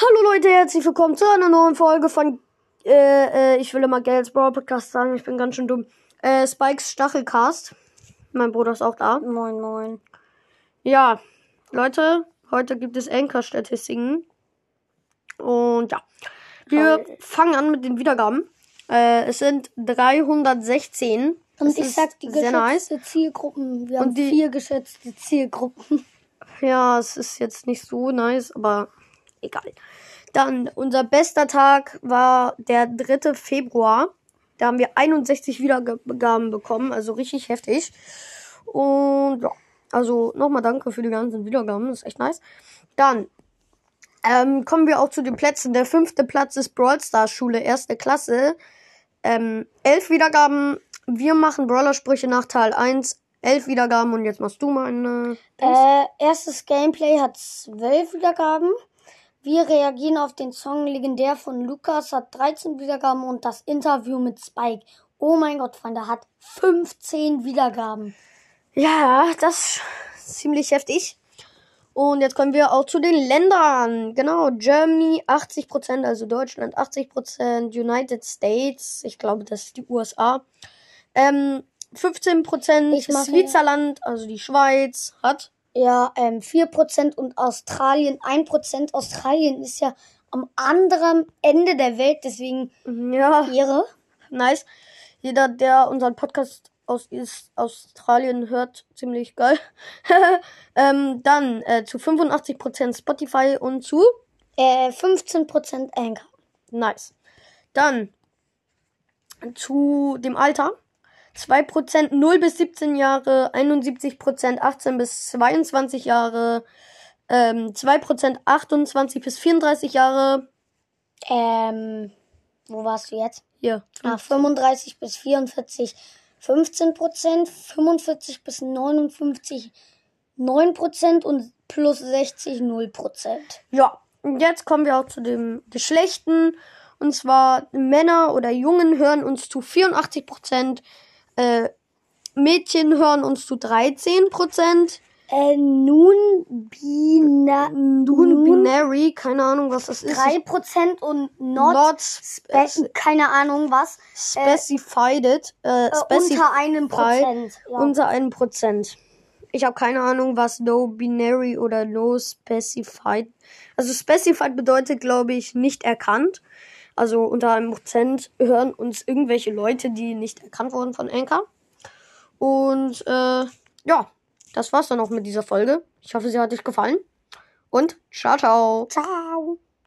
Hallo Leute, herzlich willkommen zu einer neuen Folge von, äh, äh, ich will immer Gales Brawl Podcast sagen, ich bin ganz schön dumm. Äh, Spikes Stachelcast. Mein Bruder ist auch da. Moin, moin. Ja, Leute, heute gibt es Anchor-Statistiken. Und ja, wir Toll. fangen an mit den Wiedergaben. Äh, es sind 316. Und Das ich sag die sehr nice. geschätzte Zielgruppen. Wir haben die- vier geschätzte Zielgruppen. Ja, es ist jetzt nicht so nice, aber egal. Dann, unser bester Tag war der 3. Februar. Da haben wir 61 Wiedergaben bekommen, also richtig heftig. Und ja, also nochmal danke für die ganzen Wiedergaben, das ist echt nice. Dann ähm, kommen wir auch zu den Plätzen. Der fünfte Platz ist Brawl Stars Schule, erste Klasse. Ähm, elf Wiedergaben. Wir machen Brawler-Sprüche nach Teil 1. Elf Wiedergaben und jetzt machst du mal eine. Äh, erstes Gameplay hat zwölf Wiedergaben. Wir reagieren auf den Song Legendär von Lukas, hat 13 Wiedergaben und das Interview mit Spike. Oh mein Gott, Freunde, hat 15 Wiedergaben. Ja, das ist ziemlich heftig. Und jetzt kommen wir auch zu den Ländern. Genau, Germany 80%, also Deutschland 80%, United States, ich glaube, das ist die USA. Ähm, 15% Ich Switzerland, also die Schweiz, hat. Ja, ähm, 4% und Australien 1%. Australien ist ja am anderen Ende der Welt, deswegen Ja, Ehre. nice. Jeder, der unseren Podcast aus ist, Australien hört, ziemlich geil. ähm, dann äh, zu 85% Spotify und zu Äh, 15% Anchor. Nice. Dann zu dem Alter. 2% 0 bis 17 Jahre, 71% 18 bis 22 Jahre, ähm, 2% 28 bis 34 Jahre. Ähm, wo warst du jetzt? Hier. Ah, 35 bis 44 15 Prozent, 45 bis 59 9 Prozent und plus 60 0 Prozent. Ja, und jetzt kommen wir auch zu dem Geschlechten. Und zwar Männer oder Jungen hören uns zu 84%, äh, Mädchen hören uns zu 13%. Äh, nun Bina, Nun Binary, keine Ahnung, was das ist. 3 Prozent und not, Not spe keine Ahnung was, specified, äh, äh, specified unter einem Prozent. Ja. unter einem Prozent. Ich habe keine Ahnung, was no binary oder no specified. Also specified bedeutet, glaube ich, nicht erkannt. Also unter einem Prozent hören uns irgendwelche Leute, die nicht erkannt wurden von Anchor. Und äh, ja, das war's dann auch mit dieser Folge. Ich hoffe, sie hat euch gefallen. Und ciao, ciao. Ciao.